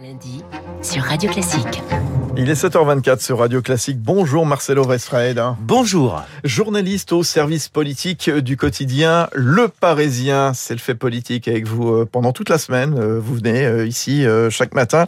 lundi sur Radio Classique. Il est 7h24 sur Radio Classique. Bonjour Marcelo Westfred. Bonjour. Journaliste au service politique du quotidien Le Parisien. C'est le fait politique avec vous euh, pendant toute la semaine. Euh, vous venez euh, ici chaque matin.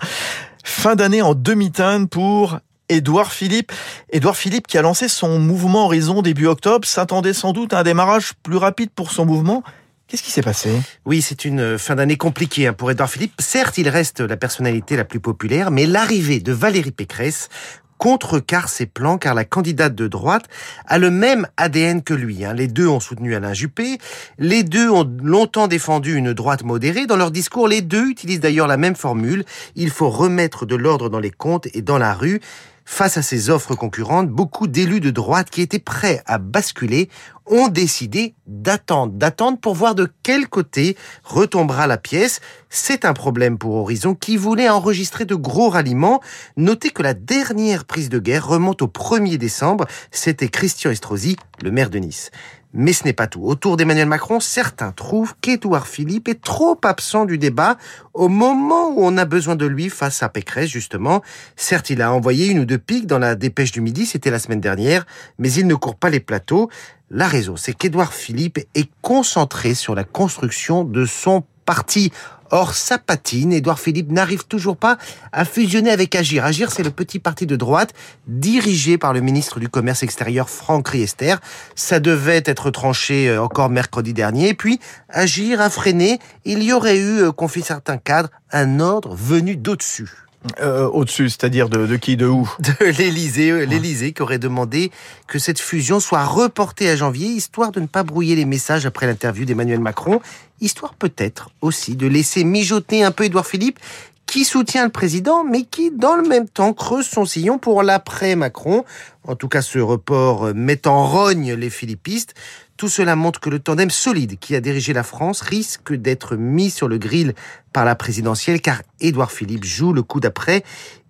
Fin d'année en demi-teinte pour Édouard Philippe. Édouard Philippe qui a lancé son mouvement Horizon début octobre s'attendait sans doute à un démarrage plus rapide pour son mouvement. Qu'est-ce qui s'est passé? Oui, c'est une fin d'année compliquée hein, pour Édouard Philippe. Certes, il reste la personnalité la plus populaire, mais l'arrivée de Valérie Pécresse contrecarre ses plans car la candidate de droite a le même ADN que lui. Hein. Les deux ont soutenu Alain Juppé, les deux ont longtemps défendu une droite modérée. Dans leur discours, les deux utilisent d'ailleurs la même formule. Il faut remettre de l'ordre dans les comptes et dans la rue. Face à ces offres concurrentes, beaucoup d'élus de droite qui étaient prêts à basculer ont décidé d'attendre, d'attendre pour voir de quel côté retombera la pièce. C'est un problème pour Horizon qui voulait enregistrer de gros ralliements. Notez que la dernière prise de guerre remonte au 1er décembre. C'était Christian Estrosi, le maire de Nice. Mais ce n'est pas tout. Autour d'Emmanuel Macron, certains trouvent qu'Édouard Philippe est trop absent du débat au moment où on a besoin de lui face à Pécresse, justement. Certes, il a envoyé une ou deux piques dans la dépêche du midi, c'était la semaine dernière, mais il ne court pas les plateaux. La raison, c'est qu'Édouard Philippe est concentré sur la construction de son parti. Or, ça patine. Édouard Philippe n'arrive toujours pas à fusionner avec Agir. Agir, c'est le petit parti de droite dirigé par le ministre du Commerce extérieur Franck Riester. Ça devait être tranché euh, encore mercredi dernier. Puis, Agir a freiné. Il y aurait eu, euh, confie certains cadres, un ordre venu d'au-dessus. Euh, au-dessus, c'est-à-dire de, de, qui, de où De l'Élysée, euh, l'Élysée qui aurait demandé que cette fusion soit reportée à janvier, histoire de ne pas brouiller les messages après l'interview d'Emmanuel Macron, histoire peut-être aussi de laisser mijoter un peu Édouard Philippe, qui soutient le président, mais qui, dans le même temps, creuse son sillon pour l'après-Macron. En tout cas, ce report met en rogne les philippistes. Tout cela montre que le tandem solide qui a dirigé la France risque d'être mis sur le grill par la présidentielle, car Édouard Philippe joue le coup d'après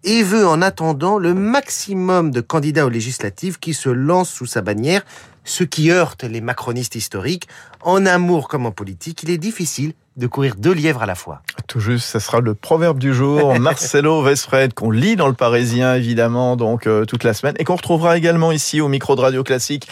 et veut en attendant le maximum de candidats aux législatives qui se lancent sous sa bannière, ce qui heurte les macronistes historiques. En amour comme en politique, il est difficile de courir deux lièvres à la fois. Tout juste, ce sera le proverbe du jour, Marcelo Vesfred, qu'on lit dans le Parisien évidemment, donc euh, toute la semaine, et qu'on retrouvera également ici au micro de Radio Classique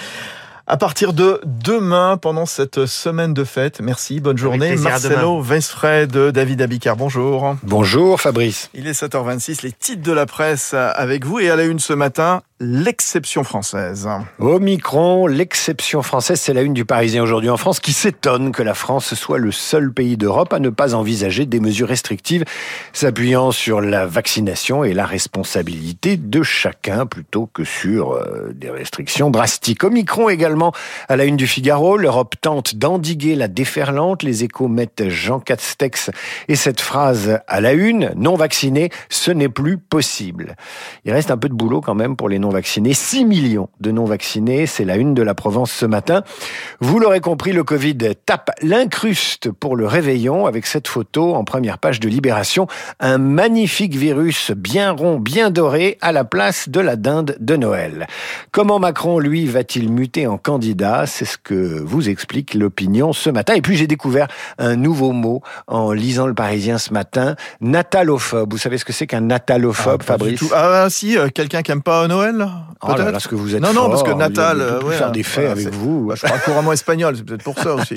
à partir de demain pendant cette semaine de fête. Merci, bonne journée. Marcelo Vesfred, David Abicard, bonjour. Bonjour Fabrice. Il est 7h26, les titres de la presse avec vous et à la une ce matin, l'exception française. Omicron, l'exception française, c'est la une du Parisien aujourd'hui en France qui s'étonne que la France soit le seul pays d'Europe à ne pas envisager des mesures restrictives s'appuyant sur la vaccination et la responsabilité de chacun plutôt que sur euh, des restrictions drastiques. Omicron également à la une du Figaro, l'Europe tente d'endiguer la déferlante, les échos mettent Jean Castex et cette phrase à la une, non vacciné, ce n'est plus possible. Il reste un peu de boulot quand même pour les non vaccinés. 6 millions de non-vaccinés, c'est la une de la Provence ce matin. Vous l'aurez compris, le Covid tape l'incruste pour le réveillon avec cette photo en première page de Libération. Un magnifique virus bien rond, bien doré à la place de la dinde de Noël. Comment Macron, lui, va-t-il muter en candidat? C'est ce que vous explique l'opinion ce matin. Et puis j'ai découvert un nouveau mot en lisant le Parisien ce matin, natalophobe. Vous savez ce que c'est qu'un natalophobe, ah, Fabrice? Ah si, euh, quelqu'un qui aime pas Noël? Oh là là, ce que vous êtes Non, non, parce que fort, Natal, a euh, ouais, faire des faits voilà, avec vous. Bah, je parle couramment espagnol, c'est peut-être pour ça aussi.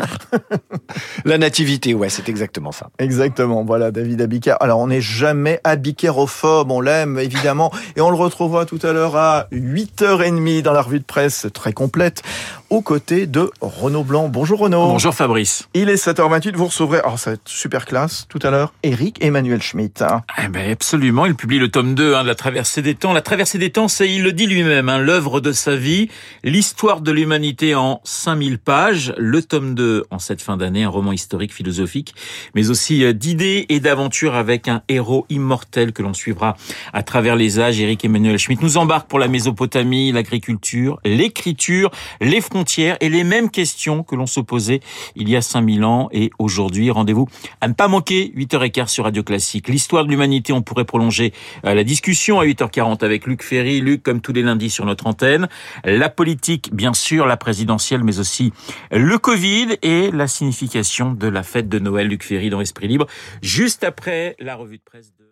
La nativité, ouais, c'est exactement ça. Exactement, voilà David Abiker. Alors on n'est jamais abikérophobe, on l'aime évidemment, et on le retrouvera tout à l'heure à 8h30 dans la revue de presse très complète, aux côtés de Renaud Blanc. Bonjour Renaud. Bonjour Fabrice. Il est 7h28, vous recevrez, alors ça va être super classe tout à l'heure, Eric Emmanuel Schmitt. Eh ben absolument, il publie le tome 2 hein, de la traversée des temps. La traversée des temps, c'est, il le dit lui-même, hein, l'œuvre de sa vie, l'histoire de l'humanité en 5000 pages. Le tome 2 en cette fin d'année, un roman historique, philosophique, mais aussi euh, d'idées et d'aventures avec un héros immortel que l'on suivra à travers les âges. Eric Emmanuel Schmitt nous embarque pour la Mésopotamie, l'agriculture, l'écriture, les frontières et les mêmes questions que l'on se posait il y a 5000 ans et aujourd'hui. Rendez-vous à ne pas manquer, 8h15 sur Radio Classique. L'histoire de l'humanité, on pourrait prolonger euh, la discussion à 8h40 avec Luc Ferry. Luc, tous les lundis sur notre antenne. La politique, bien sûr, la présidentielle, mais aussi le Covid et la signification de la fête de Noël. Luc Ferry dans Esprit Libre, juste après la revue de presse de...